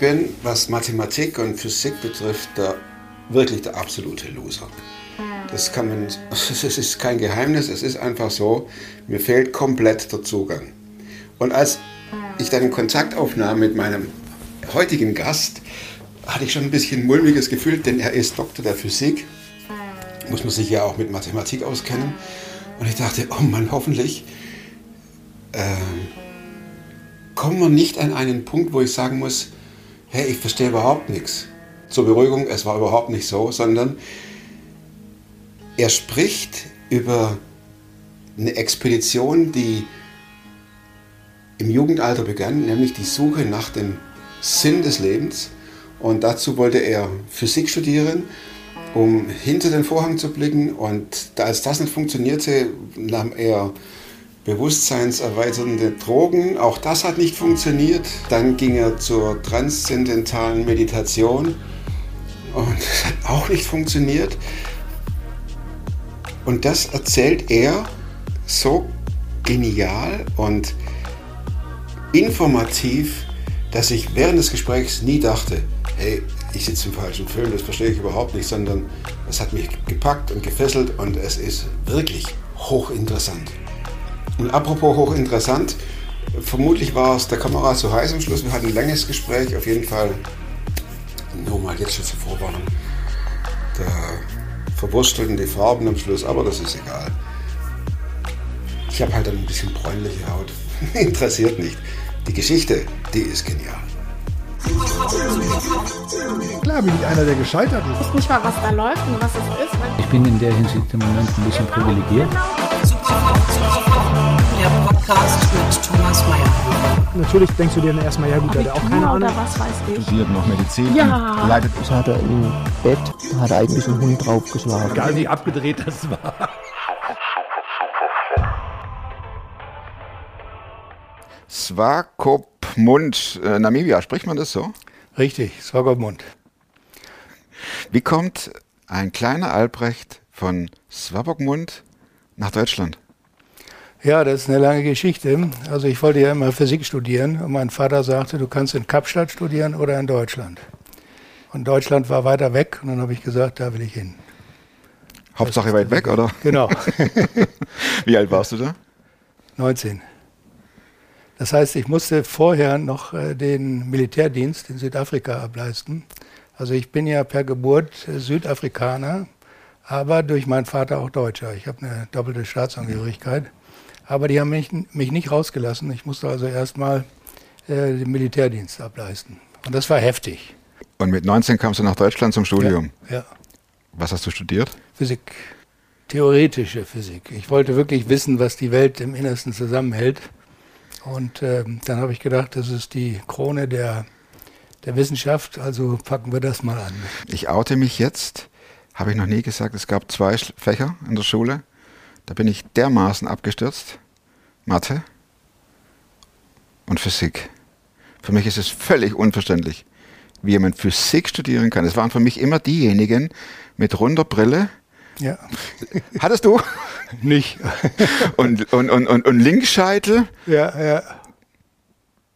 Ich bin, was Mathematik und Physik betrifft, der, wirklich der absolute Loser. Das kann man, es ist kein Geheimnis, es ist einfach so, mir fehlt komplett der Zugang. Und als ich dann Kontakt aufnahm mit meinem heutigen Gast, hatte ich schon ein bisschen mulmiges Gefühl, denn er ist Doktor der Physik, muss man sich ja auch mit Mathematik auskennen. Und ich dachte, oh Mann, hoffentlich äh, kommen wir nicht an einen Punkt, wo ich sagen muss, hey, ich verstehe überhaupt nichts. Zur Beruhigung, es war überhaupt nicht so, sondern er spricht über eine Expedition, die im Jugendalter begann, nämlich die Suche nach dem Sinn des Lebens. Und dazu wollte er Physik studieren, um hinter den Vorhang zu blicken. Und als das nicht funktionierte, nahm er bewusstseinserweiternde Drogen. Auch das hat nicht funktioniert. Dann ging er zur transzendentalen Meditation. Und das hat auch nicht funktioniert. Und das erzählt er so genial und informativ, dass ich während des Gesprächs nie dachte, hey, ich sitze im falschen Film, das verstehe ich überhaupt nicht, sondern es hat mich gepackt und gefesselt und es ist wirklich hochinteressant. Und apropos hochinteressant, vermutlich war es der Kamera zu heiß am Schluss. Wir hatten ein langes Gespräch, auf jeden Fall. Nur mal jetzt schon zur Vorwarnung. Da verwurstelten die Farben am Schluss, aber das ist egal. Ich habe halt ein bisschen bräunliche Haut. Interessiert nicht. Die Geschichte, die ist genial. Klar bin ich einer, der gescheitert ist. Ich weiß nicht mal, was da läuft und was es ist. Ich bin in der Hinsicht im Moment ein bisschen privilegiert. Der Podcast mit Thomas Mayer. Natürlich denkst du dir dann erstmal, ja gut, der hat auch keine Abitur Ahnung. was weiß ich. studiert noch Medizin Ja. leidet Das hat er im Bett, da hat er eigentlich einen Hund draufgeschlagen. Egal wie abgedreht das war. Swakopmund, äh, Namibia, spricht man das so? Richtig, Swakopmund. Wie kommt ein kleiner Albrecht von Swakopmund nach Deutschland? Ja, das ist eine lange Geschichte. Also ich wollte ja immer Physik studieren und mein Vater sagte, du kannst in Kapstadt studieren oder in Deutschland. Und Deutschland war weiter weg und dann habe ich gesagt, da will ich hin. Hauptsache weit weg, oder? Genau, Wie alt warst du da? 19. Das heißt, ich musste vorher noch äh, den Militärdienst in Südafrika ableisten. Also ich bin ja per Geburt äh, Südafrikaner, aber durch meinen Vater auch Deutscher. Ich habe eine doppelte Staatsangehörigkeit. Aber die haben mich, mich nicht rausgelassen. Ich musste also erstmal äh, den Militärdienst ableisten. Und das war heftig. Und mit 19 kamst du nach Deutschland zum Studium. Ja, Was hast du studiert? Physik. Theoretische Physik. Ich wollte wirklich wissen, was die Welt im Innersten zusammenhält. Und ähm, dann habe ich gedacht, das ist die Krone der, der Wissenschaft, also packen wir das mal an. Ich oute mich jetzt. Habe ich noch nie gesagt, es gab zwei Fächer in der Schule. Da bin ich dermaßen abgestürzt. Mathe und Physik. Für mich ist es völlig unverständlich, wie jemand Physik studieren kann. Es waren für mich immer diejenigen mit runder Brille. Ja, Hattest du? nicht. Und, und, und, und, und Linksscheitel. ja, ja.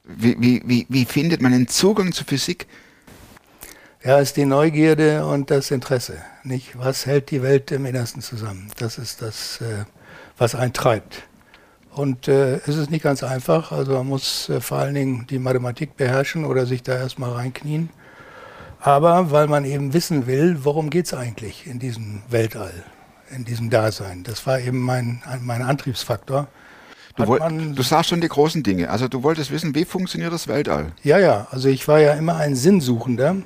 Wie, wie, wie, wie findet man den Zugang zur Physik? Ja, ist die Neugierde und das Interesse. Nicht? Was hält die Welt im Innersten zusammen? Das ist das, äh, was einen treibt. Und äh, es ist nicht ganz einfach. Also man muss äh, vor allen Dingen die Mathematik beherrschen oder sich da erstmal reinknien. Aber weil man eben wissen will, worum geht es eigentlich in diesem Weltall, in diesem Dasein. Das war eben mein, mein Antriebsfaktor. Du, Hat woll- man- du sahst schon die großen Dinge. Also du wolltest wissen, wie funktioniert das Weltall? Ja, ja, also ich war ja immer ein Sinnsuchender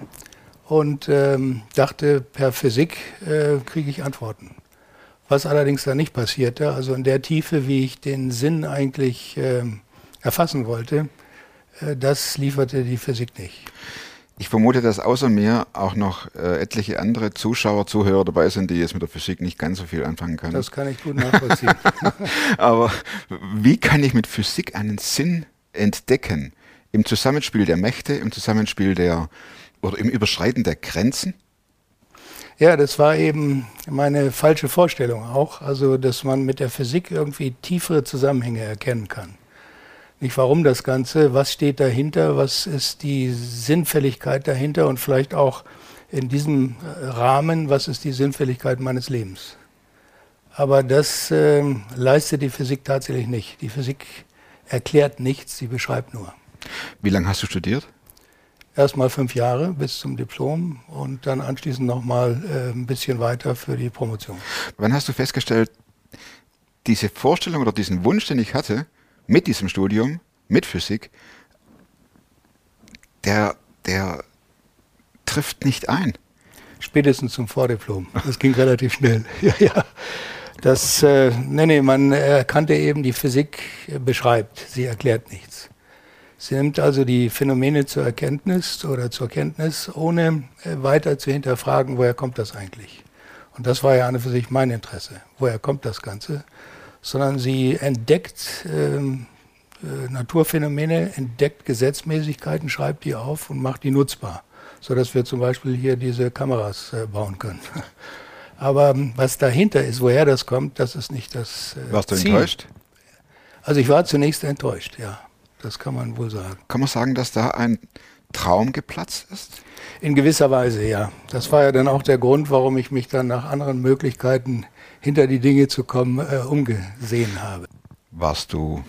und ähm, dachte, per Physik äh, kriege ich Antworten. Was allerdings da nicht passierte, also in der Tiefe, wie ich den Sinn eigentlich ähm, erfassen wollte, äh, das lieferte die Physik nicht. Ich vermute, dass außer mir auch noch äh, etliche andere Zuschauer, Zuhörer dabei sind, die jetzt mit der Physik nicht ganz so viel anfangen können. Das kann ich gut nachvollziehen. Aber wie kann ich mit Physik einen Sinn entdecken? Im Zusammenspiel der Mächte, im Zusammenspiel der oder im Überschreiten der Grenzen? Ja, das war eben meine falsche Vorstellung auch, also dass man mit der Physik irgendwie tiefere Zusammenhänge erkennen kann. Nicht warum das Ganze, was steht dahinter, was ist die Sinnfälligkeit dahinter und vielleicht auch in diesem Rahmen, was ist die Sinnfälligkeit meines Lebens. Aber das äh, leistet die Physik tatsächlich nicht. Die Physik erklärt nichts, sie beschreibt nur. Wie lange hast du studiert? Erstmal fünf Jahre bis zum Diplom und dann anschließend nochmal äh, ein bisschen weiter für die Promotion. Wann hast du festgestellt, diese Vorstellung oder diesen Wunsch, den ich hatte, mit diesem Studium, mit Physik, der, der trifft nicht ein? Spätestens zum Vordiplom. Das ging relativ schnell. ja, ja. Das, äh, nee, nee, man erkannte eben, die Physik beschreibt, sie erklärt nichts. Sie nimmt also die Phänomene zur Erkenntnis oder zur Kenntnis, ohne äh, weiter zu hinterfragen, woher kommt das eigentlich. Und das war ja an und für sich mein Interesse. Woher kommt das Ganze? Sondern sie entdeckt ähm, äh, Naturphänomene, entdeckt Gesetzmäßigkeiten, schreibt die auf und macht die nutzbar, sodass wir zum Beispiel hier diese Kameras äh, bauen können. Aber ähm, was dahinter ist, woher das kommt, das ist nicht das äh, Warst du Ziel. enttäuscht? Also ich war zunächst enttäuscht, ja. Das kann man wohl sagen. Kann man sagen, dass da ein Traum geplatzt ist? In gewisser Weise, ja. Das war ja dann auch der Grund, warum ich mich dann nach anderen Möglichkeiten hinter die Dinge zu kommen äh, umgesehen habe. Warst du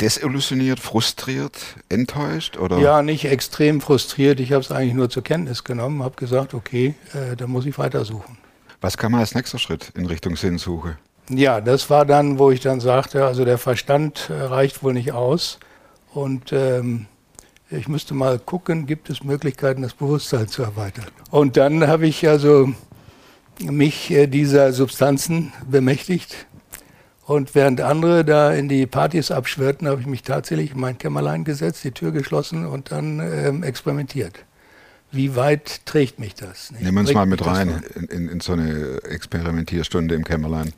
desillusioniert, frustriert, enttäuscht? Oder? Ja, nicht extrem frustriert. Ich habe es eigentlich nur zur Kenntnis genommen, habe gesagt, okay, äh, da muss ich weitersuchen. Was kam als nächster Schritt in Richtung Sinnsuche? Ja, das war dann, wo ich dann sagte, also der Verstand äh, reicht wohl nicht aus und ähm, ich müsste mal gucken, gibt es Möglichkeiten, das Bewusstsein zu erweitern. Und dann habe ich also mich äh, dieser Substanzen bemächtigt und während andere da in die Partys abschwirrten, habe ich mich tatsächlich in mein Kämmerlein gesetzt, die Tür geschlossen und dann ähm, experimentiert. Wie weit trägt mich das? Nehmen wir uns mal mit rein in, in, in, so eine Experimentierstunde im Kämmerlein.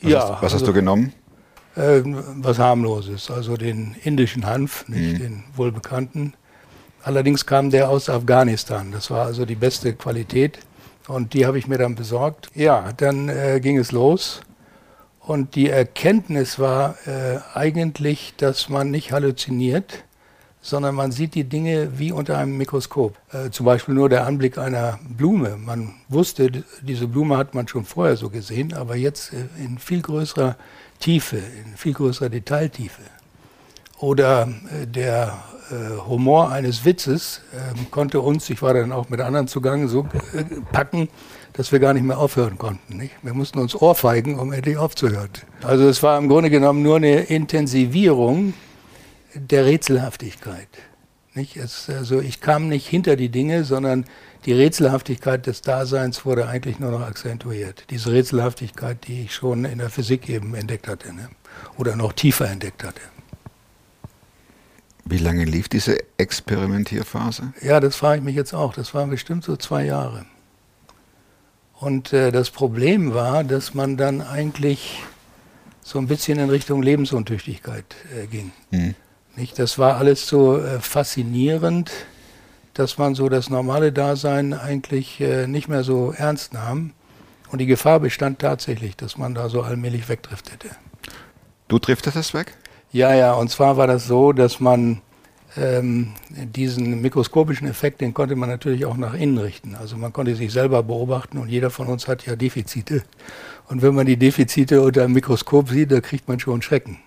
Was ja. Hast, was also, hast du genommen? Äh, was harmloses, also den indischen Hanf, nicht mhm. den wohlbekannten. Allerdings kam der aus Afghanistan. Das war also die beste Qualität und die habe ich mir dann besorgt. Ja, dann äh, ging es los. Und die Erkenntnis war äh, eigentlich, dass man nicht halluziniert, sondern man sieht die Dinge wie unter einem Mikroskop. Äh, zum Beispiel nur der Anblick einer Blume. Man wusste, diese Blume hat man schon vorher so gesehen, aber jetzt äh, in viel größerer Tiefe, in viel größerer Detailtiefe. Oder äh, der äh, Humor eines Witzes ähm, konnte uns, ich war dann auch mit anderen zugange, so äh, packen, dass wir gar nicht mehr aufhören konnten. Nicht? Wir mussten uns ohrfeigen, um endlich aufzuhören. Also es war im Grunde genommen nur eine Intensivierung der Rätselhaftigkeit. Nicht? Es, also ich kam nicht hinter die Dinge, sondern die Rätselhaftigkeit des Daseins wurde eigentlich nur noch akzentuiert. Diese Rätselhaftigkeit, die ich schon in der Physik eben entdeckt hatte ne? oder noch tiefer entdeckt hatte. Wie lange lief diese Experimentierphase? Ja, das frage ich mich jetzt auch. Das waren bestimmt so zwei Jahre. Und äh, das Problem war, dass man dann eigentlich so ein bisschen in Richtung Lebensuntüchtigkeit äh, ging. Mhm. Nicht? Das war alles so äh, faszinierend, dass man so das normale Dasein eigentlich äh, nicht mehr so ernst nahm. Und die Gefahr bestand tatsächlich, dass man da so allmählich wegdriftete. Du driftetest weg? Ja, ja, und zwar war das so, dass man ähm, diesen mikroskopischen Effekt, den konnte man natürlich auch nach innen richten. Also man konnte sich selber beobachten und jeder von uns hat ja Defizite. Und wenn man die Defizite unter einem Mikroskop sieht, da kriegt man schon Schrecken.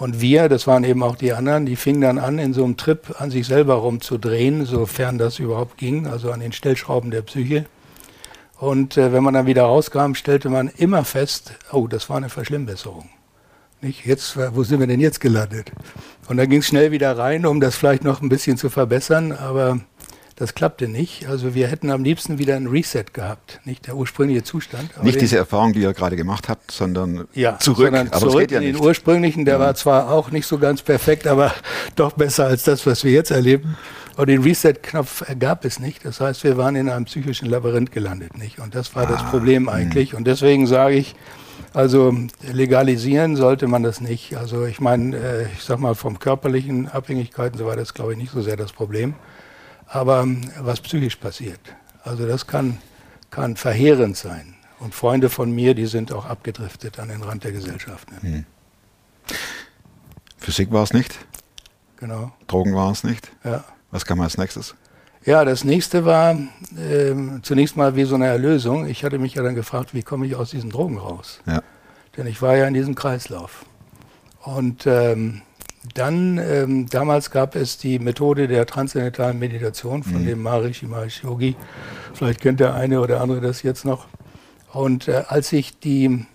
Und wir, das waren eben auch die anderen, die fingen dann an, in so einem Trip an sich selber rumzudrehen, sofern das überhaupt ging, also an den Stellschrauben der Psyche. Und äh, wenn man dann wieder rauskam, stellte man immer fest, oh, das war eine Verschlimmbesserung. Nicht? Jetzt, wo sind wir denn jetzt gelandet? Und dann ging es schnell wieder rein, um das vielleicht noch ein bisschen zu verbessern, aber das klappte nicht. Also wir hätten am liebsten wieder ein Reset gehabt, nicht der ursprüngliche Zustand. Nicht diese Erfahrung, die ihr gerade gemacht habt, sondern ja, zurück. Sondern aber zurück ja in den nicht. ursprünglichen, der ja. war zwar auch nicht so ganz perfekt, aber doch besser als das, was wir jetzt erleben. Und den Reset-Knopf gab es nicht. Das heißt, wir waren in einem psychischen Labyrinth gelandet, nicht? Und das war ah, das Problem hm. eigentlich. Mh. Und deswegen sage ich, also legalisieren sollte man das nicht. Also ich meine, äh, ich sag mal, vom körperlichen Abhängigkeiten so weiter ist, glaube ich, nicht so sehr das Problem aber ähm, was psychisch passiert. Also das kann, kann verheerend sein. Und Freunde von mir, die sind auch abgedriftet an den Rand der Gesellschaft. Ne? Hm. Physik war es nicht, Genau. Drogen waren es nicht. Ja. Was kam als nächstes? Ja, das nächste war ähm, zunächst mal wie so eine Erlösung. Ich hatte mich ja dann gefragt, wie komme ich aus diesen Drogen raus? Ja. Denn ich war ja in diesem Kreislauf. Und ähm, dann, ähm, damals gab es die Methode der transzendentalen Meditation von dem Maharishi Mahesh Yogi. Vielleicht kennt der eine oder andere das jetzt noch. Und äh, als ich die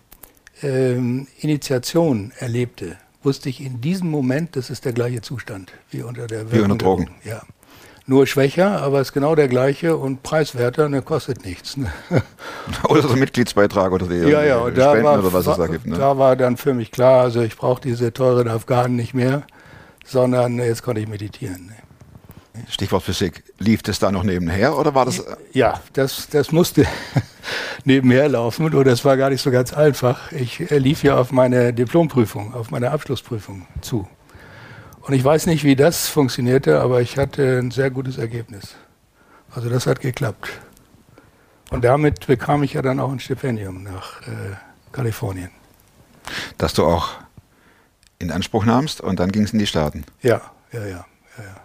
ähm, Initiation erlebte, wusste ich in diesem Moment, das ist der gleiche Zustand wie unter der Wie unter Wirkung Drogen. Ja. Nur schwächer, aber es ist genau der gleiche und preiswerter, ne, kostet nichts. Ne? Oder so ein Mitgliedsbeitrag oder die Ja, ja, und da Spenden war, oder was es da gibt. Ne? da war dann für mich klar, also ich brauche diese teuren Afghanen nicht mehr, sondern jetzt konnte ich meditieren. Ne? Stichwort Physik. Lief das da noch nebenher oder war das. Ja, das, das musste nebenher laufen und das war gar nicht so ganz einfach. Ich äh, lief ja auf meine Diplomprüfung, auf meine Abschlussprüfung zu. Und ich weiß nicht, wie das funktionierte, aber ich hatte ein sehr gutes Ergebnis. Also das hat geklappt. Und damit bekam ich ja dann auch ein Stipendium nach äh, Kalifornien. dass du auch in Anspruch nahmst und dann ging es in die Staaten. Ja, ja, ja, ja, ja.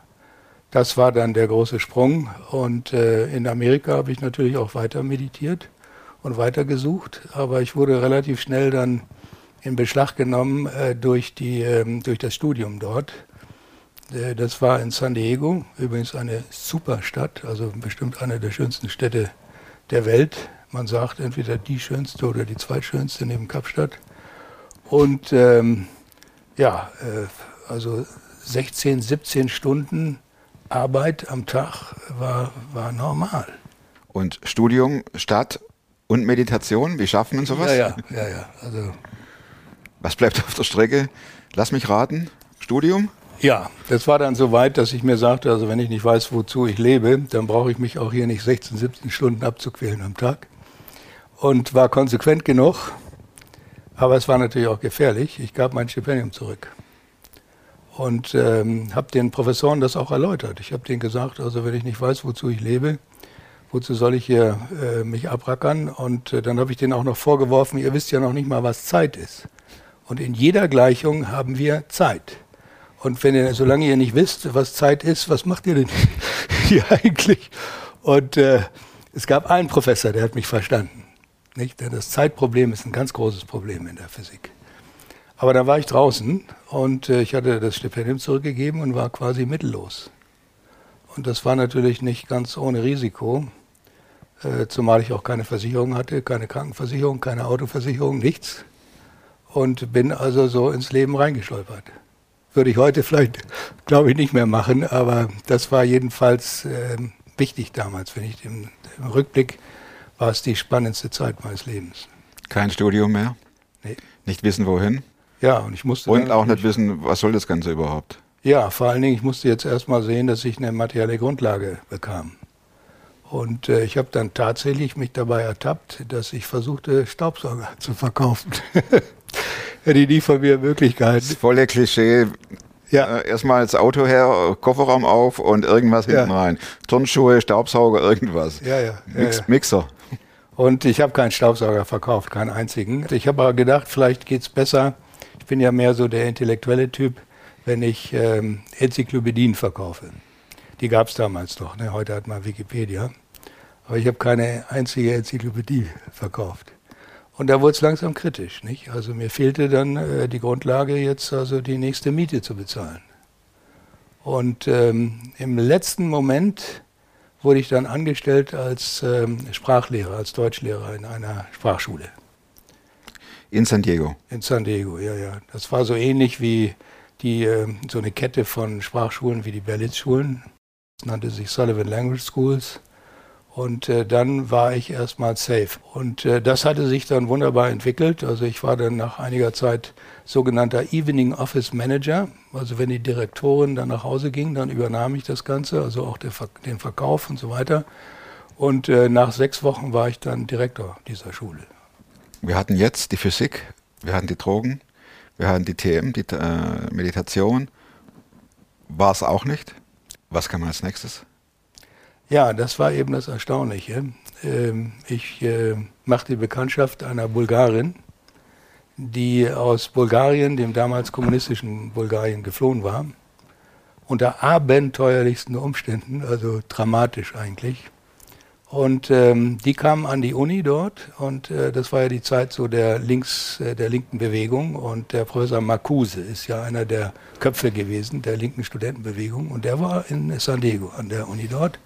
Das war dann der große Sprung. Und äh, in Amerika habe ich natürlich auch weiter meditiert und weiter gesucht. Aber ich wurde relativ schnell dann in Beschlag genommen äh, durch, die, ähm, durch das Studium dort. Äh, das war in San Diego, übrigens eine super Stadt, also bestimmt eine der schönsten Städte der Welt. Man sagt entweder die schönste oder die zweitschönste neben Kapstadt. Und ähm, ja, äh, also 16, 17 Stunden Arbeit am Tag war, war normal. Und Studium, Stadt und Meditation, wie schafft man sowas? Ja, ja, ja, ja. Also, Was bleibt auf der Strecke? Lass mich raten. Studium? Ja, das war dann so weit, dass ich mir sagte, also wenn ich nicht weiß, wozu ich lebe, dann brauche ich mich auch hier nicht 16, 17 Stunden abzuquälen am Tag. Und war konsequent genug, aber es war natürlich auch gefährlich. Ich gab mein Stipendium zurück. Und ähm, habe den Professoren das auch erläutert. Ich habe denen gesagt, also wenn ich nicht weiß, wozu ich lebe, wozu soll ich hier äh, mich abrackern? Und äh, dann habe ich denen auch noch vorgeworfen, ihr wisst ja noch nicht mal, was Zeit ist. Und in jeder Gleichung haben wir Zeit. Und wenn ihr, solange ihr nicht wisst, was Zeit ist, was macht ihr denn hier eigentlich? Und äh, es gab einen Professor, der hat mich verstanden. Nicht? Denn das Zeitproblem ist ein ganz großes Problem in der Physik. Aber da war ich draußen und äh, ich hatte das Stipendium zurückgegeben und war quasi mittellos. Und das war natürlich nicht ganz ohne Risiko, äh, zumal ich auch keine Versicherung hatte, keine Krankenversicherung, keine Autoversicherung, nichts. Und bin also so ins Leben reingestolpert. Würde ich heute vielleicht, glaube ich, nicht mehr machen, aber das war jedenfalls äh, wichtig damals. Wenn ich im, im Rückblick war es die spannendste Zeit meines Lebens. Kein Studium mehr? Nee. Nicht wissen, wohin? Ja, und ich musste. Und auch nicht wissen, was soll das Ganze überhaupt? Ja, vor allen Dingen, ich musste jetzt erstmal sehen, dass ich eine materielle Grundlage bekam. Und äh, ich habe dann tatsächlich mich dabei ertappt, dass ich versuchte, Staubsauger zu verkaufen. Hätte ich nie von mir möglich gehalten. Das volle Klischee. Ja. Äh, Erstmal das Auto her, Kofferraum auf und irgendwas Ja. hinten rein. Turnschuhe, Staubsauger, irgendwas. Ja, ja. ja, Mix, ja. Mixer. Und ich habe keinen Staubsauger verkauft, keinen einzigen. Ich habe aber gedacht, vielleicht geht's besser. Ich bin ja mehr so der intellektuelle Typ, wenn ich ähm, Enzyklopädien verkaufe. Die gab's damals noch. Ne? Heute hat man Wikipedia. Aber ich habe keine einzige Enzyklopädie verkauft. Und da wurde es langsam kritisch. Nicht? Also mir fehlte dann äh, die Grundlage, jetzt also die nächste Miete zu bezahlen. Und ähm, im letzten Moment wurde ich dann angestellt als ähm, Sprachlehrer, als Deutschlehrer in einer Sprachschule In San Diego. in San Diego. Ja, ja. Das war so ähnlich wie die, ähm, so eine Kette von Sprachschulen wie die Berlitz-Schulen. Das nannte sich Sullivan Language Schools. Und äh, dann war ich erstmal safe. Und äh, das hatte sich dann wunderbar entwickelt. Also ich war dann nach einiger Zeit sogenannter Evening Office Manager. Also wenn die Direktorin dann nach Hause ging, dann übernahm ich das Ganze, also auch der, den Verkauf und so weiter. Und äh, nach sechs Wochen war ich dann Direktor dieser Schule. Wir hatten jetzt die Physik, wir hatten die Drogen, wir hatten die TM, die äh, Meditation. War es auch nicht? Was kam als nächstes? Ja, das war eben das Erstaunliche. Ähm, ich äh, machte die Bekanntschaft einer Bulgarin, die aus Bulgarien, dem damals kommunistischen Bulgarien, geflohen war. Unter abenteuerlichsten Umständen, also dramatisch eigentlich. Und ähm, die kamen an die Uni dort und äh, das war ja die Zeit so der links äh, der linken Bewegung und der Professor Marcuse ist ja einer der Köpfe gewesen der linken Studentenbewegung und der war in San Diego an der Uni dort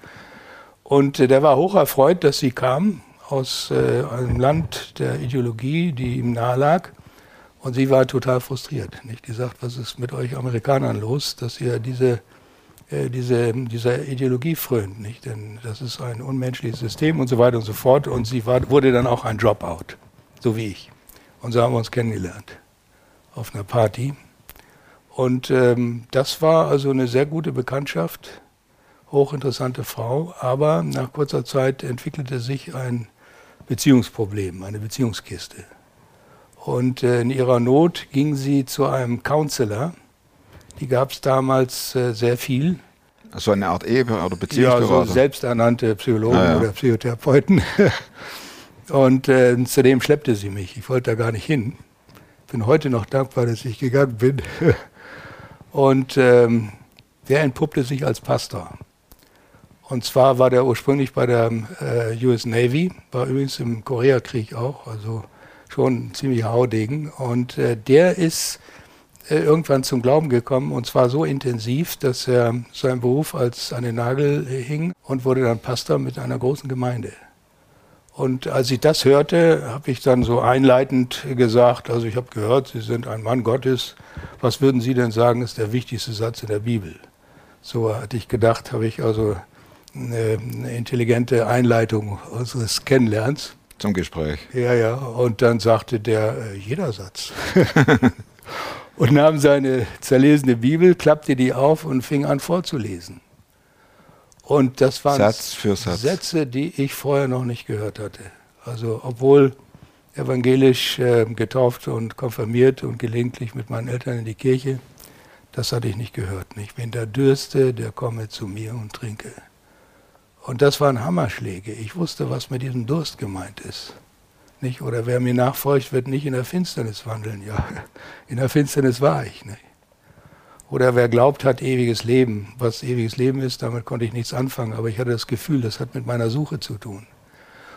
und äh, der war hoch erfreut, dass sie kamen aus äh, einem Land der Ideologie, die ihm nahe lag und sie war total frustriert. Nicht gesagt, was ist mit euch Amerikanern los, dass ihr diese äh, diese, dieser Ideologie frönt, nicht? Denn das ist ein unmenschliches System und so weiter und so fort. Und sie war, wurde dann auch ein Dropout, so wie ich. Und so haben wir uns kennengelernt auf einer Party. Und ähm, das war also eine sehr gute Bekanntschaft, hochinteressante Frau, aber nach kurzer Zeit entwickelte sich ein Beziehungsproblem, eine Beziehungskiste. Und äh, in ihrer Not ging sie zu einem Counselor, die gab es damals äh, sehr viel. So eine Art Ehe- oder Beziehungsberater? Ja, so selbsternannte Psychologen Ah, ja. oder Psychotherapeuten. Und äh, zudem schleppte sie mich. Ich wollte da gar nicht hin. Bin heute noch dankbar, dass ich gegangen bin. Und ähm, der entpuppte sich als Pastor. Und zwar war der ursprünglich bei der äh, US Navy, war übrigens im Koreakrieg auch, also schon ein ziemlicher Haudegen. Und äh, der ist äh, irgendwann zum Glauben gekommen und zwar so intensiv, dass er seinen Beruf als an den Nagel hing und wurde dann Pastor mit einer großen Gemeinde. Und als ich das hörte, habe ich dann so einleitend gesagt, also ich habe gehört, Sie sind ein Mann Gottes, was würden Sie denn sagen, ist der wichtigste Satz in der Bibel? So hatte ich gedacht, habe ich also eine, intelligente Einleitung unseres Kennenlernens. Zum Gespräch. Ja, ja. Und dann sagte der, äh, jeder Satz. und nahm seine zerlesene Bibel, klappte die auf und fing an vorzulesen. Und das waren Satz Satz. Sätze, die ich vorher noch nicht gehört hatte. Also obwohl evangelisch äh, getauft und konfirmiert und gelegentlich mit meinen Eltern in die Kirche, das hatte ich nicht gehört. Nicht? Wenn der dürste, der komme zu mir und trinke. Und das waren Hammerschläge. Ich wusste, was mit diesem Durst gemeint ist. Nicht? Oder wer mir nachfolgt, wird nicht in der Finsternis wandeln. Ja, in der Finsternis war ich. Nicht? Oder wer glaubt, hat ewiges Leben. Was ewiges Leben ist, damit konnte ich nichts anfangen. Aber ich hatte das Gefühl, das hat mit meiner Suche zu tun.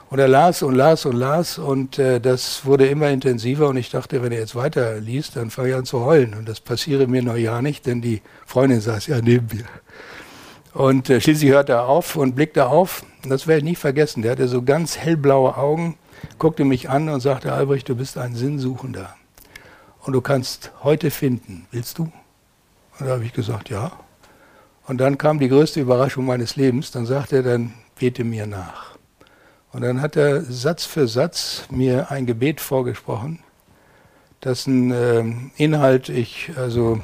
Und er las und las und las und äh, das wurde immer intensiver und ich dachte, wenn er jetzt weiter liest, dann fange ich an zu heulen. Und das passiere mir noch ja nicht, denn die Freundin saß ja neben mir. Und äh, schließlich hörte er auf und blickte auf. Das werde ich nie vergessen. Der hatte so ganz hellblaue Augen, guckte mich an und sagte, Albrecht, du bist ein Sinnsuchender. Und du kannst heute finden. Willst du? Und da habe ich gesagt, ja. Und dann kam die größte Überraschung meines Lebens. Dann sagte er, dann bete mir nach. Und dann hat er Satz für Satz mir ein Gebet vorgesprochen, dessen ähm, Inhalt ich also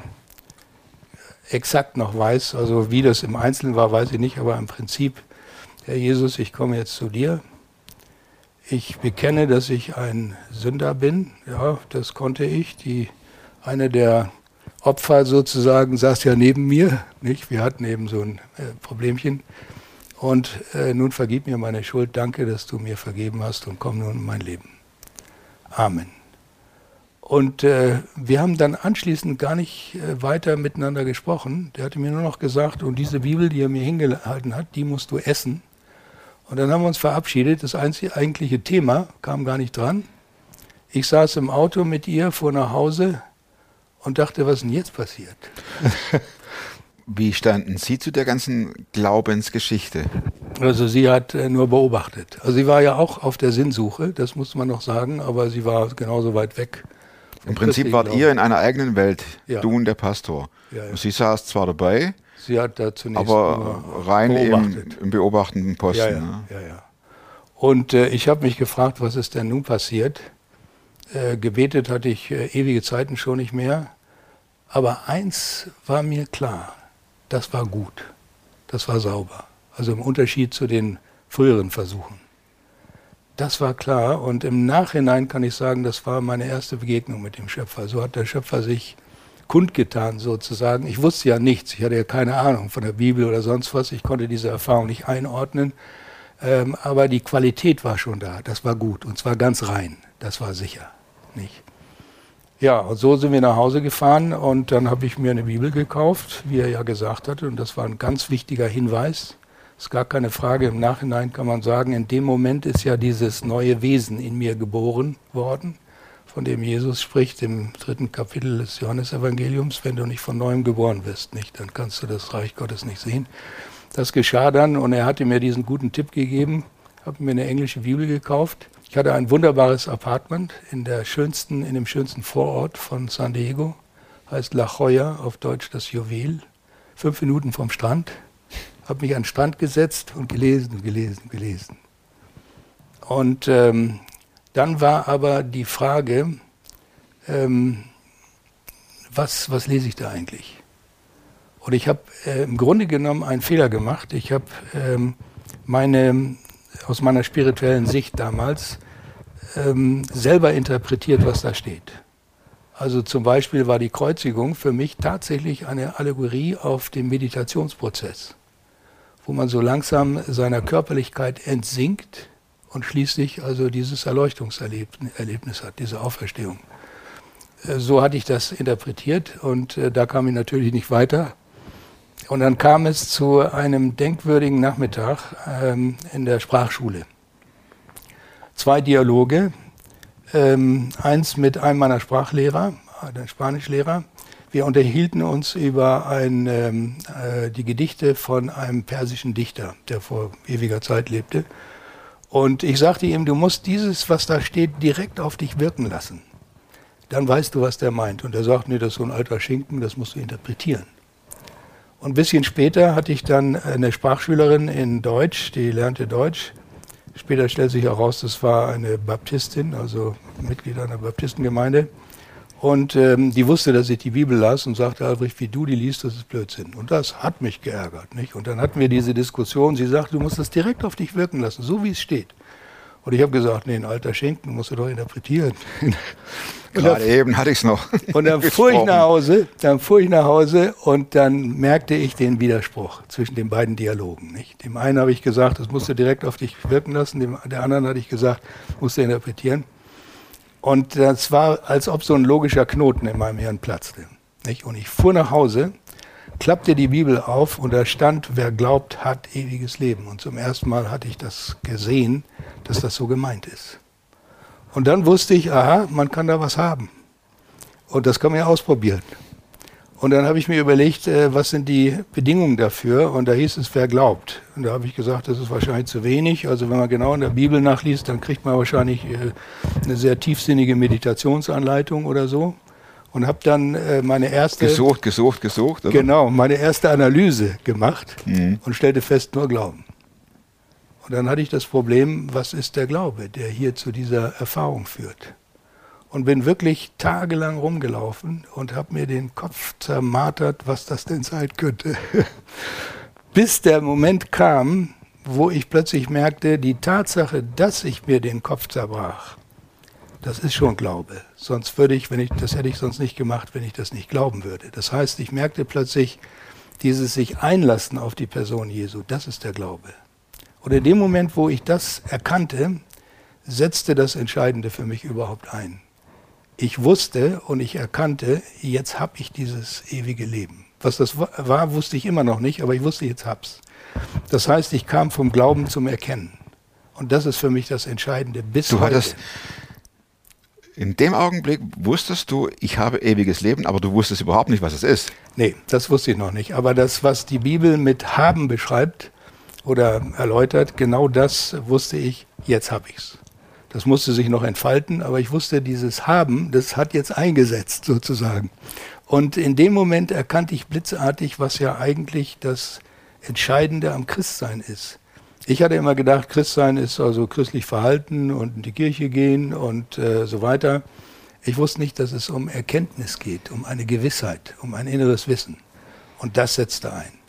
exakt noch weiß. Also wie das im Einzelnen war, weiß ich nicht, aber im Prinzip, Herr Jesus, ich komme jetzt zu dir. Ich bekenne, dass ich ein Sünder bin. Ja, das konnte ich. Die, eine der Opfer sozusagen saß ja neben mir. Nicht? Wir hatten eben so ein äh, Problemchen. Und äh, nun vergib mir meine Schuld. Danke, dass du mir vergeben hast und komm nun in mein Leben. Amen. Und äh, wir haben dann anschließend gar nicht äh, weiter miteinander gesprochen. Der hatte mir nur noch gesagt, und diese Bibel, die er mir hingehalten hat, die musst du essen. Und dann haben wir uns verabschiedet. Das einzige eigentliche Thema kam gar nicht dran. Ich saß im Auto mit ihr, fuhr nach Hause und dachte, was ist denn jetzt passiert? Wie standen Sie zu der ganzen Glaubensgeschichte? Also sie hat äh, nur beobachtet. Also sie war ja auch auf der Sinnsuche, das muss man noch sagen, aber sie war genauso weit weg. Im Prinzip wart ihr in einer eigenen Welt, Ja. du und der Pastor. Ja, ja. Sie saß zwar dabei, Sie hat da zunächst aber rein im, beobachtet. im beobachtenden Posten. Ne? ja, ja. Und äh, ich habe mich gefragt, was ist denn nun passiert? Äh, gebetet hatte ich äh, ewige Zeiten schon nicht mehr. Aber eins war mir klar, das war gut, das war sauber. Also im Unterschied zu den früheren Versuchen. Das war klar und im Nachhinein kann ich sagen, das war meine erste Begegnung mit dem Schöpfer. So hat der Schöpfer sich kundgetan sozusagen. Ich wusste ja nichts, ich hatte ja keine Ahnung von der Bibel oder sonst was, ich konnte diese Erfahrung nicht einordnen, ähm, aber die Qualität war schon da, das war gut und zwar ganz rein, das war sicher. Nicht? Ja, und so sind wir nach Hause gefahren und dann habe ich mir eine Bibel gekauft, wie er ja gesagt hatte. Und das war ein ganz wichtiger Hinweis. Ist gar keine Frage. Im Nachhinein kann man sagen, in dem Moment ist ja dieses neue Wesen in mir geboren worden, von dem Jesus spricht im dritten Kapitel des Johannesevangeliums. Wenn du nicht von neuem geboren wirst, nicht, dann kannst du das Reich Gottes nicht sehen. Das geschah dann und er hatte mir diesen guten Tipp gegeben, habe mir eine englische Bibel gekauft. Ich hatte ein wunderbares Apartment in der schönsten, in dem schönsten Vorort von San Diego, heißt La Jolla, auf Deutsch das Juwel. Fünf Minuten vom Strand, habe mich an den Strand gesetzt und gelesen, gelesen, gelesen. Und ähm, dann war aber die Frage, ähm, was, was lese ich da eigentlich? Und ich habe äh, im Grunde genommen einen Fehler gemacht. Ich habe ähm, meine, aus meiner spirituellen Sicht damals ähm, selber interpretiert, was da steht. Also zum Beispiel war die Kreuzigung für mich tatsächlich eine Allegorie auf den Meditationsprozess wo man so langsam seiner Körperlichkeit entsinkt und schließlich also dieses Erleuchtungserlebnis hat, diese Auferstehung. Äh, so hatte ich das interpretiert und äh, da kam ich natürlich nicht weiter. Und dann kam es zu einem denkwürdigen Nachmittag ähm, in der Sprachschule. Zwei Dialoge, ähm, eins mit einem meiner Sprachlehrer, einem Spanischlehrer, wir unterhielten uns über ein, ähm, äh, die Gedichte von einem persischen Dichter, der vor ewiger Zeit lebte. Und ich sagte ihm, du musst dieses, was da steht, direkt auf dich wirken lassen. Dann weißt du, was der meint. Und er sagt, nee, das ist so ein alter Schinken, das musst du interpretieren. Und ein bisschen später hatte ich dann eine Sprachschülerin in Deutsch, die lernte Deutsch. Später stellt sich heraus, das war eine Baptistin, also Mitglied einer Baptistengemeinde. Und ähm, die wusste, dass ich die Bibel las und sagte, Albrecht, wie du die liest, das ist Blödsinn. Und das hat mich geärgert. Nicht? Und dann hatten wir diese Diskussion. Sie sagte, du musst das direkt auf dich wirken lassen, so wie es steht. Und ich habe gesagt, nee, ein alter Schinken musst du doch interpretieren. Gerade eben hatte ich es noch. Und dann fuhr ich nach Hause, dann fuhr ich nach Hause und dann merkte ich den Widerspruch zwischen den beiden Dialogen. Nicht? Dem einen habe ich gesagt, das musst du direkt auf dich wirken lassen, dem der anderen hatte ich gesagt, musst du interpretieren. Und das war, als ob so ein logischer Knoten in meinem Hirn platzte. Nicht? Und ich fuhr nach Hause, klappte die Bibel auf und da stand, wer glaubt, hat ewiges Leben. Und zum ersten Mal hatte ich das gesehen, dass das so gemeint ist. Und dann wusste ich, aha, man kann da was haben. Und das kann man ja ausprobieren. Und dann habe ich mir überlegt, äh, was sind die Bedingungen dafür? Und da hieß es, wer glaubt. Und da habe ich gesagt, das ist wahrscheinlich zu wenig. Also wenn man genau in der Bibel nachliest, dann kriegt man wahrscheinlich äh, eine sehr tiefsinnige Meditationsanleitung oder so. Und habe dann äh, meine erste... Gesucht, gesucht, gesucht. Oder? Genau, meine erste Analyse gemacht mhm. und stellte fest, nur Glauben. Und dann hatte ich das Problem, was ist der Glaube, der hier zu dieser Erfahrung führt? Und bin wirklich tagelang rumgelaufen und habe mir den Kopf zermartert, was das denn sein könnte. Bis der Moment kam, wo ich plötzlich merkte, die Tatsache, dass ich mir den Kopf zerbrach, das ist schon Glaube. Sonst würde ich, wenn ich, das hätte ich sonst nicht gemacht, wenn ich das nicht glauben würde. Das heißt, ich merkte plötzlich, dieses sich einlassen auf die Person Jesu, das ist der Glaube. Und in dem Moment, wo ich das erkannte, setzte das Entscheidende für mich überhaupt ein ich wusste und ich erkannte, jetzt habe ich dieses ewige Leben. Was das war, wusste ich immer noch nicht, aber ich wusste, jetzt hab's. Das heißt, ich kam vom Glauben zum Erkennen. Und das ist für mich das Entscheidende bis du heute. Hattest, in dem Augenblick wusstest du, ich habe ewiges Leben, aber du wusstest überhaupt nicht, was es ist. Nee, das wusste ich noch nicht. Aber das, was die Bibel mit haben beschreibt oder erläutert, genau das wusste ich, jetzt habe ich's. Das musste sich noch entfalten, aber ich wusste, dieses Haben, das hat jetzt eingesetzt sozusagen. Und in dem Moment erkannte ich blitzartig, was ja eigentlich das Entscheidende am Christsein ist. Ich hatte immer gedacht, Christsein ist also christlich verhalten und in die Kirche gehen und äh, so weiter. Ich wusste nicht, dass es um Erkenntnis geht, um eine Gewissheit, um ein inneres Wissen. Und das setzte ein.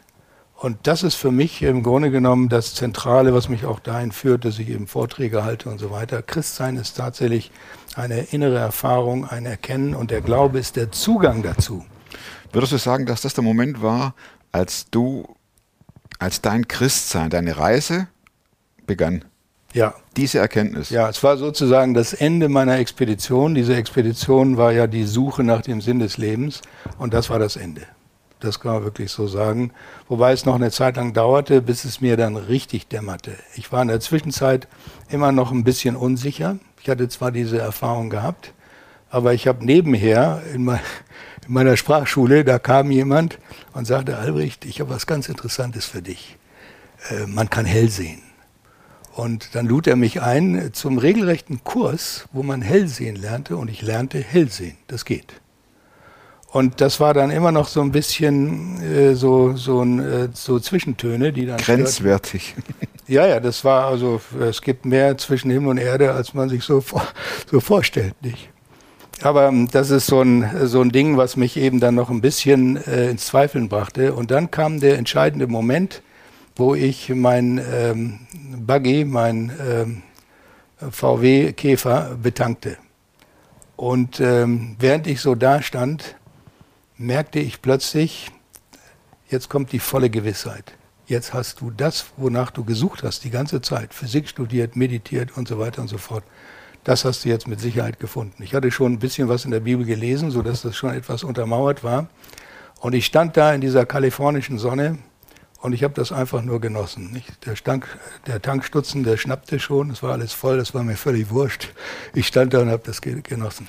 Und das ist für mich im Grunde genommen das Zentrale, was mich auch dahin führt, dass ich eben Vorträge halte und so weiter. Christsein ist tatsächlich eine innere Erfahrung, ein Erkennen und der Glaube ist der Zugang dazu. Würdest du sagen, dass das der Moment war, als du, als dein Christsein, deine Reise begann? Ja, Diese Erkenntnis. ja, es war sozusagen das Ende meiner Expedition. Diese Expedition war ja die Suche nach dem Sinn des Lebens und das war das Ende. Das kann man wirklich so sagen. Wobei es noch eine Zeit lang dauerte, bis es mir dann richtig dämmerte. Ich war in der Zwischenzeit immer noch ein bisschen unsicher. Ich hatte zwar diese Erfahrung gehabt, aber ich habe nebenher in, mei- in meiner Sprachschule, da kam jemand und sagte, Albrecht, ich habe was ganz Interessantes für dich. Äh, man kann hell sehen. Und dann lud er mich ein zum regelrechten Kurs, wo man Hellsehen lernte und ich lernte Hellsehen. Das geht. Und das war dann immer noch so ein bisschen äh, so, so, ein, äh, so Zwischentöne, die dann. Grenzwertig. Ja, ja, das war also, es gibt mehr zwischen Himmel und Erde, als man sich so, vor, so vorstellt, nicht? Aber ähm, das ist so ein, so ein Ding, was mich eben dann noch ein bisschen äh, ins Zweifeln brachte. Und dann kam der entscheidende Moment, wo ich mein ähm, Buggy, mein ähm, VW Käfer betankte. Und ähm, während ich so da stand, merkte ich plötzlich, jetzt kommt die volle Gewissheit. Jetzt hast du das, wonach du gesucht hast, die ganze Zeit, Physik studiert, meditiert und so weiter und so fort. Das hast du jetzt mit Sicherheit gefunden. Ich hatte schon ein bisschen was in der Bibel gelesen, sodass das schon etwas untermauert war. Und ich stand da in dieser kalifornischen Sonne und ich habe das einfach nur genossen. Der, Stank, der Tankstutzen, der schnappte schon, es war alles voll, das war mir völlig wurscht. Ich stand da und habe das ge- genossen.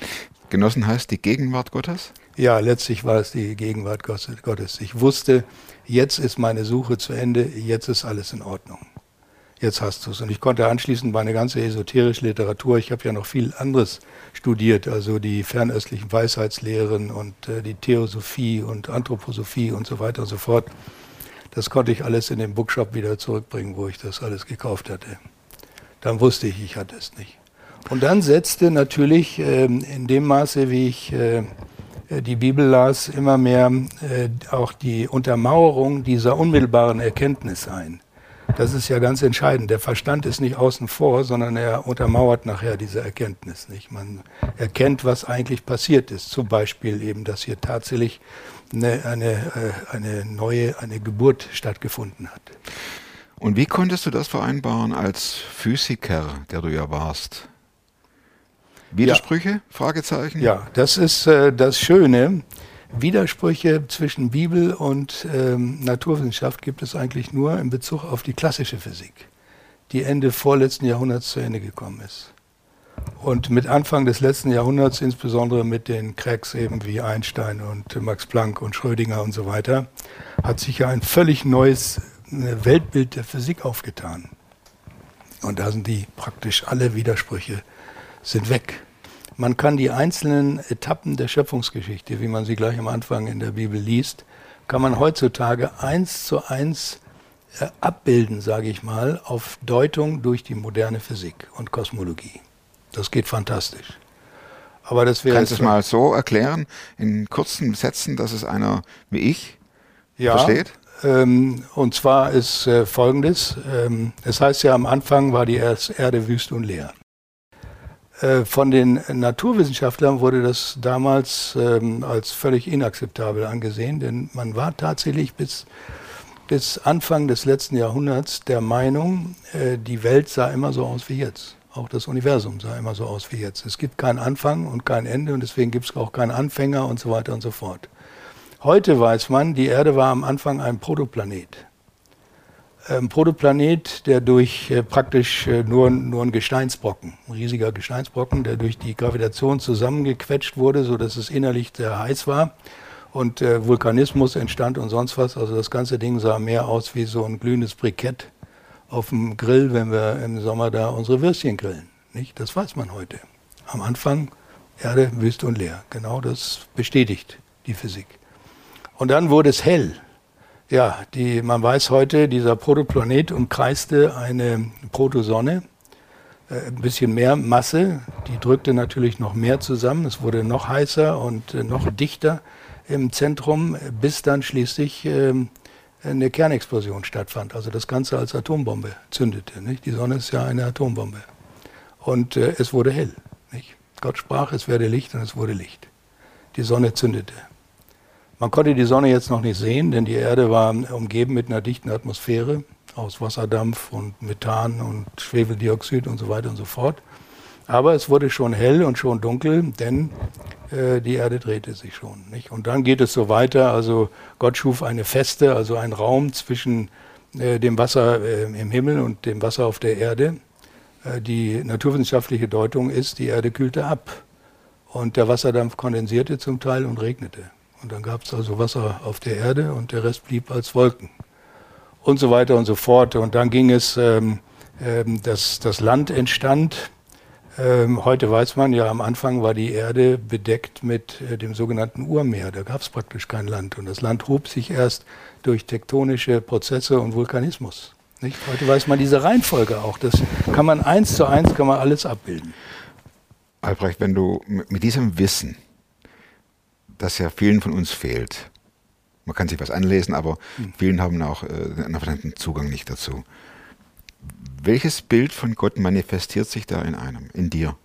Genossen heißt die Gegenwart Gottes? Ja, letztlich war es die Gegenwart Gott- Gottes. Ich wusste, jetzt ist meine Suche zu Ende, jetzt ist alles in Ordnung. Jetzt hast du es. Und ich konnte anschließend meine ganze esoterische Literatur, ich habe ja noch viel anderes studiert, also die fernöstlichen Weisheitslehren und äh, die Theosophie und Anthroposophie und so weiter und so fort. Das konnte ich alles in den Bookshop wieder zurückbringen, wo ich das alles gekauft hatte. Dann wusste ich, ich hatte es nicht. Und dann setzte natürlich ähm, in dem Maße, wie ich äh, äh, die Bibel las, immer mehr äh, auch die Untermauerung dieser unmittelbaren Erkenntnis ein. Das ist ja ganz entscheidend. Der Verstand ist nicht außen vor, sondern er untermauert nachher diese Erkenntnis. Nicht? Man erkennt, was eigentlich passiert ist. Zum Beispiel eben, dass hier tatsächlich eine, eine, eine neue, eine Geburt stattgefunden hat. Und wie konntest du das vereinbaren als Physiker, der du ja warst? Widersprüche? Fragezeichen? Ja, das ist äh, das Schöne. Widersprüche zwischen Bibel und ähm, Naturwissenschaft gibt es eigentlich nur in Bezug auf die klassische Physik, die Ende vorletzten Jahrhunderts zu Ende gekommen ist. Und mit Anfang des letzten Jahrhunderts, insbesondere mit den Cracks eben wie Einstein und Max Planck und Schrödinger und so weiter, hat sich ja ein völlig neues äh, Weltbild der Physik aufgetan. Und da sind die praktisch alle Widersprüche sind weg. Man kann die einzelnen Etappen der Schöpfungsgeschichte, wie man sie gleich am Anfang in der Bibel liest, kann man heutzutage eins zu eins äh, abbilden, sage ich mal, auf Deutung durch die moderne Physik und Kosmologie. Das geht fantastisch. Aber das wäre Kannst du es mal so erklären, in kurzen Sätzen, dass es einer wie ich ja, versteht? Ähm, und zwar ist äh, folgendes: ähm, Es heißt ja, am Anfang war die Erd- Erde wüst und leer. Äh, von den Naturwissenschaftlern wurde das damals ähm, als völlig inakzeptabel angesehen, denn man war tatsächlich bis, bis Anfang des letzten Jahrhunderts der Meinung, äh, die Welt sah immer so aus wie jetzt. Auch das Universum sah immer so aus wie jetzt. Es gibt keinen Anfang und kein Ende und deswegen gibt es auch keinen Anfänger und so weiter und so fort. Heute weiß man, die Erde war am Anfang ein Protoplanet. Ein Protoplanet, der durch äh, praktisch äh, nur, nur ein Gesteinsbrocken, ein riesiger Gesteinsbrocken, der durch die Gravitation zusammengequetscht wurde, sodass es innerlich sehr heiß war und äh, Vulkanismus entstand und sonst was. Also das ganze Ding sah mehr aus wie so ein glühendes Brikett auf dem Grill, wenn wir im Sommer da unsere Würstchen grillen. Nicht? Das weiß man heute. Am Anfang Erde, Wüste und leer. Genau das bestätigt die Physik. Und dann wurde es hell. Ja, die, man weiß heute, dieser Protoplanet umkreiste eine Protosonne, äh, ein bisschen mehr Masse, die drückte natürlich noch mehr zusammen, es wurde noch heißer und äh, noch dichter im Zentrum, bis dann schließlich ähm, eine Kernexplosion stattfand, also das Ganze als Atombombe zündete. Nicht? Die Sonne ist ja eine Atombombe. Und äh, es wurde hell. Nicht? Gott sprach, es werde Licht und es wurde Licht. Die Sonne zündete. Man konnte die Sonne jetzt noch nicht sehen, denn die Erde war umgeben mit einer dichten Atmosphäre aus Wasserdampf und Methan und Schwefeldioxid und so weiter und so fort. Aber es wurde schon hell und schon dunkel, denn äh, die Erde drehte sich schon. Nicht? Und dann geht es so weiter. Also Gott schuf eine Feste, also einen Raum zwischen äh, dem Wasser äh, im Himmel und dem Wasser auf der Erde. Äh, die naturwissenschaftliche Deutung ist, die Erde kühlte ab und der Wasserdampf kondensierte zum Teil und regnete. Und dann gab es also Wasser auf der Erde und der Rest blieb als Wolken. Und so weiter und so fort. Und dann ging es, ähm, ähm, das, das Land entstand ähm, heute weiß man ja, am Anfang war die Erde bedeckt mit äh, dem sogenannten Urmeer. Da gab es praktisch kein Land. Und das Land hob sich erst durch tektonische Prozesse und Vulkanismus. Nicht? Heute weiß man diese Reihenfolge auch. Das kann man eins zu eins kann man alles abbilden. Albrecht, wenn du mit diesem Wissen, das ja vielen von uns fehlt, man kann sich was anlesen, aber hm. vielen haben auch äh, einen Zugang nicht dazu. Welches Bild von Gott manifestiert sich da in einem, in dir?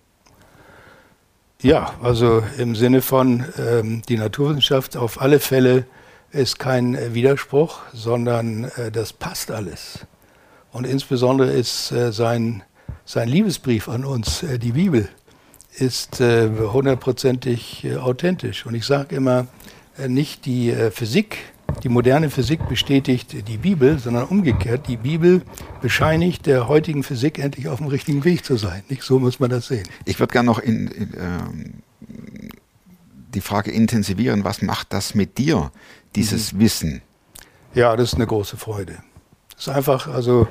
Ja, also im Sinne von, ähm, die Naturwissenschaft auf alle Fälle ist kein äh, Widerspruch, sondern äh, das passt alles. Und insbesondere ist äh, sein, sein Liebesbrief an uns, äh, die Bibel, ist äh, hundertprozentig äh, authentisch. Und ich sage immer, nicht die Physik die moderne Physik bestätigt die Bibel, sondern umgekehrt, die Bibel bescheinigt der heutigen Physik endlich auf dem richtigen Weg zu sein. Nicht so muss man das sehen. Ich würde gerne noch in, in, ähm, die Frage intensivieren, was macht das mit dir, dieses mhm. Wissen? Ja, das ist eine große Freude. Das ist einfach, also.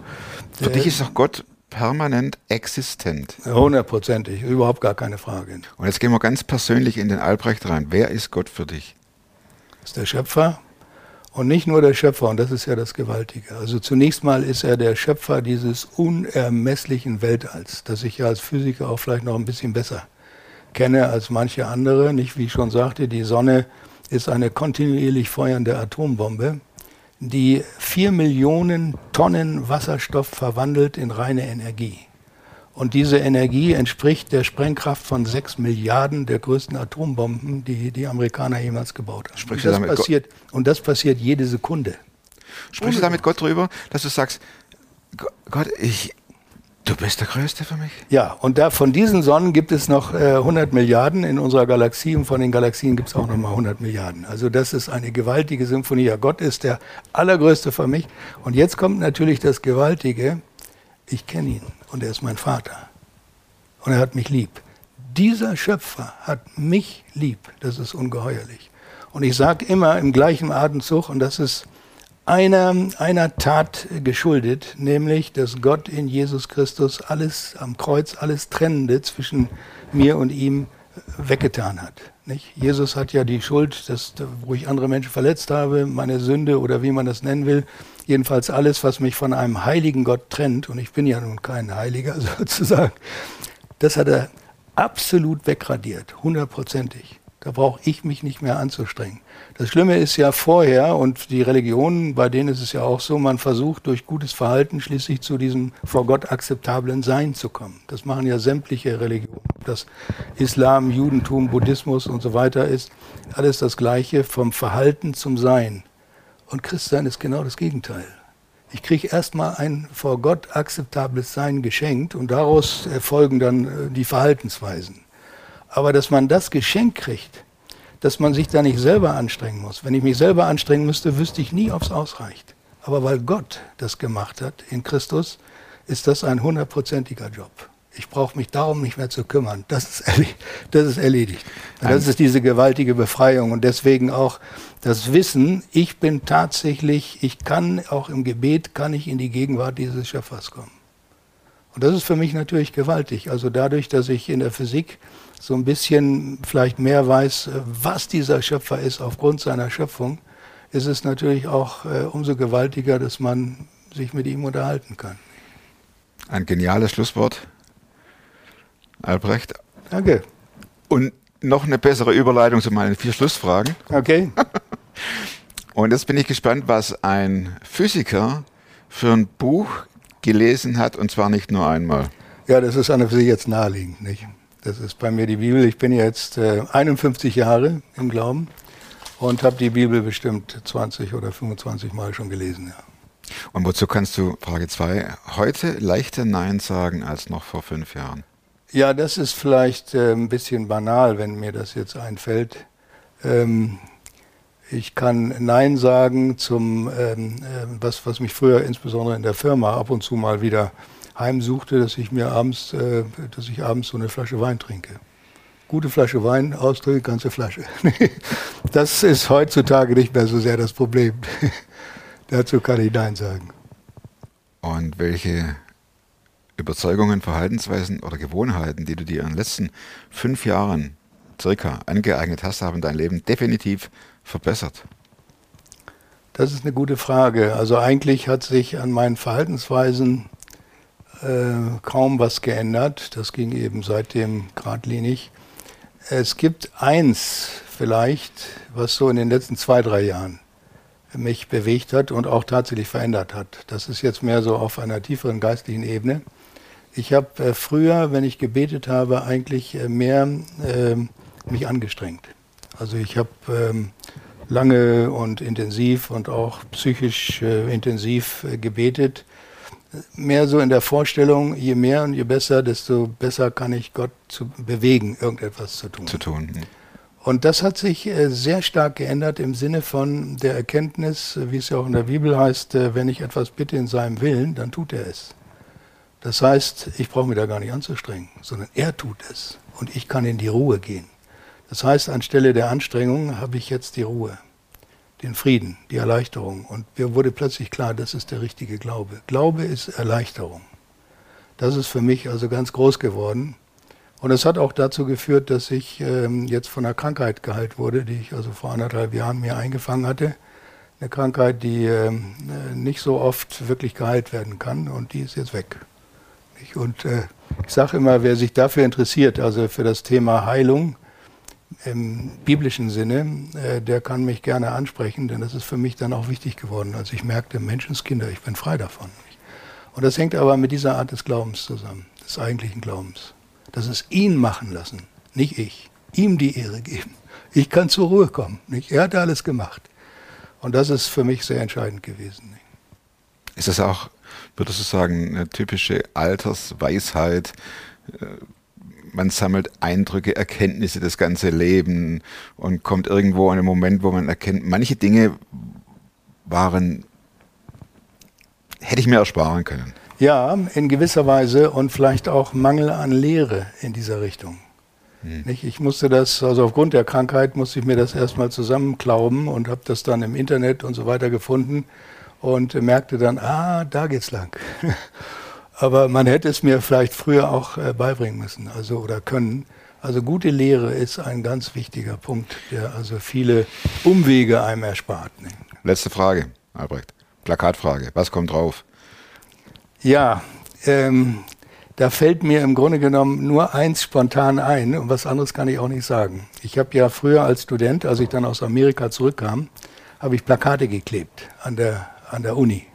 Für dich ist doch Gott permanent existent. Hundertprozentig, überhaupt gar keine Frage. Und jetzt gehen wir ganz persönlich in den Albrecht rein. Wer ist Gott für dich? Das ist der Schöpfer, und nicht nur der Schöpfer, und das ist ja das Gewaltige. Also zunächst mal ist er der Schöpfer dieses unermesslichen Weltalls, das ich ja als Physiker auch vielleicht noch ein bisschen besser kenne als manche andere. Nicht, wie ich schon sagte, die Sonne ist eine kontinuierlich feuernde Atombombe, die vier Millionen Tonnen Wasserstoff verwandelt in reine Energie. Und diese Energie entspricht der Sprengkraft von sechs Milliarden der größten Atombomben, die die Amerikaner jemals gebaut haben. Sprichst und, das passiert, und das passiert jede Sekunde. Sprichst du da mit Gott drüber, dass du sagst, Gott, ich, du bist der Größte für mich? Ja, und da von diesen Sonnen gibt es noch äh, 100 Milliarden in unserer Galaxie und von den Galaxien gibt es auch noch mal 100 Milliarden. Also das ist eine gewaltige Symphonie. Ja, Gott ist der allergrößte für mich. Und jetzt kommt natürlich das Gewaltige, ich kenne ihn und er ist mein Vater. Und er hat mich lieb. Dieser Schöpfer hat mich lieb. Das ist ungeheuerlich. Und ich sage immer im gleichen Atemzug, und das ist einer, einer Tat geschuldet, nämlich, dass Gott in Jesus Christus alles am Kreuz, alles Trennende zwischen mir und ihm weggetan hat. Nicht? Jesus hat ja die Schuld, dass, wo ich andere Menschen verletzt habe, meine Sünde oder wie man das nennen will, jedenfalls alles, was mich von einem heiligen Gott trennt, und ich bin ja nun kein Heiliger sozusagen, das hat er absolut wegradiert, hundertprozentig. Da brauche ich mich nicht mehr anzustrengen. Das Schlimme ist ja vorher, und die Religionen, bei denen ist es ja auch so, man versucht durch gutes Verhalten schließlich zu diesem vor Gott akzeptablen Sein zu kommen. Das machen ja sämtliche Religionen. Das Islam, Judentum, Buddhismus und so weiter ist, alles das Gleiche vom Verhalten zum Sein. Und Christsein ist genau das Gegenteil. Ich kriege erstmal ein vor Gott akzeptables Sein geschenkt und daraus folgen dann äh, die Verhaltensweisen. Aber dass man das Geschenk kriegt, dass man sich da nicht selber anstrengen muss. Wenn ich mich selber anstrengen müsste, wüsste ich nie, ob es ausreicht. Aber weil Gott das gemacht hat in Christus, ist das ein hundertprozentiger Job. Ich brauche mich darum nicht mehr zu kümmern. Das ist, erledigt. Das ist erledigt. Und das ist diese gewaltige Befreiung und deswegen auch das Wissen, ich bin tatsächlich, ich kann auch im Gebet, kann ich in die Gegenwart dieses Schöpfers kommen. Und das ist für mich natürlich gewaltig. Also dadurch, dass ich in der Physik so ein bisschen vielleicht mehr weiß, was dieser Schöpfer ist aufgrund seiner Schöpfung, ist es natürlich auch äh, umso gewaltiger, dass man sich mit ihm unterhalten kann. Ein geniales Schlusswort. Albrecht. Danke. Und noch eine bessere Überleitung zu meinen vier Schlussfragen. Okay. Und jetzt bin ich gespannt, was ein Physiker für ein Buch gelesen hat, und zwar nicht nur einmal. Ja, das ist an und für sich jetzt naheliegend, nicht? Das ist bei mir die Bibel. Ich bin jetzt äh, 51 Jahre im Glauben und habe die Bibel bestimmt 20 oder 25 Mal schon gelesen. Ja. Und wozu kannst du, Frage 2, heute leichter Nein sagen als noch vor fünf Jahren? Ja, das ist vielleicht äh, ein bisschen banal, wenn mir das jetzt einfällt. Ähm, ich kann Nein sagen zum, ähm, äh, was, was mich früher insbesondere in der Firma ab und zu mal wieder heimsuchte, dass ich mir abends, äh, dass ich abends so eine Flasche Wein trinke. Gute Flasche Wein, austrinke, ganze Flasche. das ist heutzutage nicht mehr so sehr das Problem. Dazu kann ich Nein sagen. Und welche Überzeugungen, Verhaltensweisen oder Gewohnheiten, die du dir in den letzten fünf Jahren circa angeeignet hast, haben dein Leben definitiv verbessert? Das ist eine gute Frage. Also eigentlich hat sich an meinen Verhaltensweisen äh, kaum was geändert. Das ging eben seitdem geradlinig. Es gibt eins vielleicht, was so in den letzten zwei, drei Jahren mich bewegt hat und auch tatsächlich verändert hat. Das ist jetzt mehr so auf einer tieferen geistlichen Ebene. Ich habe äh, früher, wenn ich gebetet habe, eigentlich äh, mehr äh, mich angestrengt. Also ich habe ähm, lange und intensiv und auch psychisch äh, intensiv äh, gebetet. Mehr so in der Vorstellung, je mehr und je besser, desto besser kann ich Gott zu bewegen, irgendetwas zu tun. Zu tun. hm. Und das hat sich äh, sehr stark geändert im Sinne von der Erkenntnis, wie es ja auch in der Bibel heißt, äh, wenn ich etwas bitte in seinem Willen, dann tut er es. Das heißt, ich brauche mich da gar nicht anzustrengen, sondern er tut es und ich kann in die Ruhe gehen. Das heißt, anstelle der Anstrengung habe ich jetzt die Ruhe, den Frieden, die Erleichterung. Und mir wurde plötzlich klar, das ist der richtige Glaube. Glaube ist Erleichterung. Das ist für mich also ganz groß geworden. Und es hat auch dazu geführt, dass ich ähm, jetzt von einer Krankheit geheilt wurde, die ich also vor anderthalb Jahren mir eingefangen hatte. Eine Krankheit, die ähm, äh, nicht so oft wirklich geheilt werden kann und die ist jetzt weg. Und äh, ich sage immer, wer sich dafür interessiert, also für das Thema Heilung im biblischen Sinne, äh, der kann mich gerne ansprechen, denn das ist für mich dann auch wichtig geworden. Also ich merkte, Menschenskinder, ich bin frei davon. Und das hängt aber mit dieser Art des Glaubens zusammen, des eigentlichen Glaubens. Das ist ihn machen lassen, nicht ich. Ihm die Ehre geben. Ich kann zur Ruhe kommen. Nicht? Er hat alles gemacht. Und das ist für mich sehr entscheidend gewesen. Ist das auch, würdest du sagen, eine typische Altersweisheit? Man sammelt Eindrücke, Erkenntnisse, das ganze Leben und kommt irgendwo an einen Moment, wo man erkennt, manche Dinge waren, hätte ich mir ersparen können. Ja, in gewisser Weise und vielleicht auch Mangel an Lehre in dieser Richtung. Nicht? Ich musste das, also aufgrund der Krankheit musste ich mir das erstmal zusammenklauben und habe das dann im Internet und so weiter gefunden und merkte dann, ah, da geht's lang. Aber man hätte es mir vielleicht früher auch äh, beibringen müssen, also oder können. Also gute Lehre ist ein ganz wichtiger Punkt, der also viele Umwege einem erspart. Letzte Frage, Albrecht. Plakatfrage. Was kommt drauf? Ja, ähm, da fällt mir im Grunde genommen nur eins spontan ein und was anderes kann ich auch nicht sagen. Ich habe ja früher als Student, als ich dann aus Amerika zurückkam, habe ich Plakate geklebt an der, an der Uni.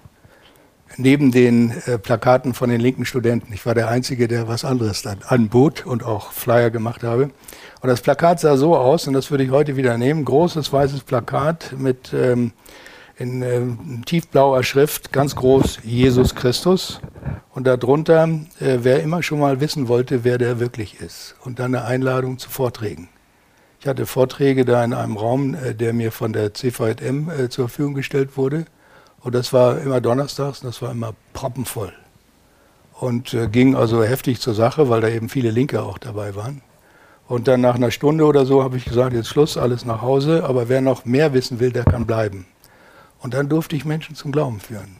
Neben den äh, Plakaten von den linken Studenten. Ich war der Einzige, der was anderes anbot und auch Flyer gemacht habe. Und das Plakat sah so aus, und das würde ich heute wieder nehmen, großes weißes Plakat mit ähm, in ähm, tiefblauer Schrift, ganz groß, Jesus Christus. Und darunter, äh, wer immer schon mal wissen wollte, wer der wirklich ist. Und dann eine Einladung zu Vorträgen. Ich hatte Vorträge da in einem Raum, äh, der mir von der CVM äh, zur Verfügung gestellt wurde. Und das war immer donnerstags und das war immer proppenvoll. Und äh, ging also heftig zur Sache, weil da eben viele Linke auch dabei waren. Und dann nach einer Stunde oder so habe ich gesagt, jetzt Schluss, alles nach Hause. Aber wer noch mehr wissen will, der kann bleiben. Und dann durfte ich Menschen zum Glauben führen.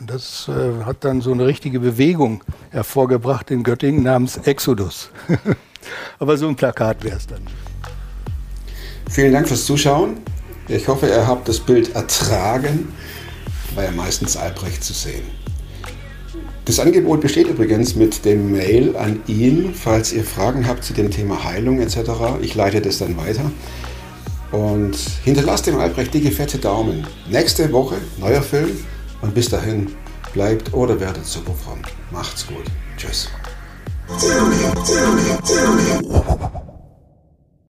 Und das äh, hat dann so eine richtige Bewegung hervorgebracht in Göttingen namens Exodus. Aber so ein Plakat wäre es dann. Vielen Dank fürs Zuschauen. Ich hoffe, ihr habt das Bild ertragen. War ja meistens Albrecht zu sehen. Das Angebot besteht übrigens mit dem Mail an ihn, falls ihr Fragen habt zu dem Thema Heilung etc. Ich leite das dann weiter. Und hinterlasst dem Albrecht dicke, fette Daumen. Nächste Woche neuer Film. Und bis dahin bleibt oder werdet super fromm. Macht's gut. Tschüss.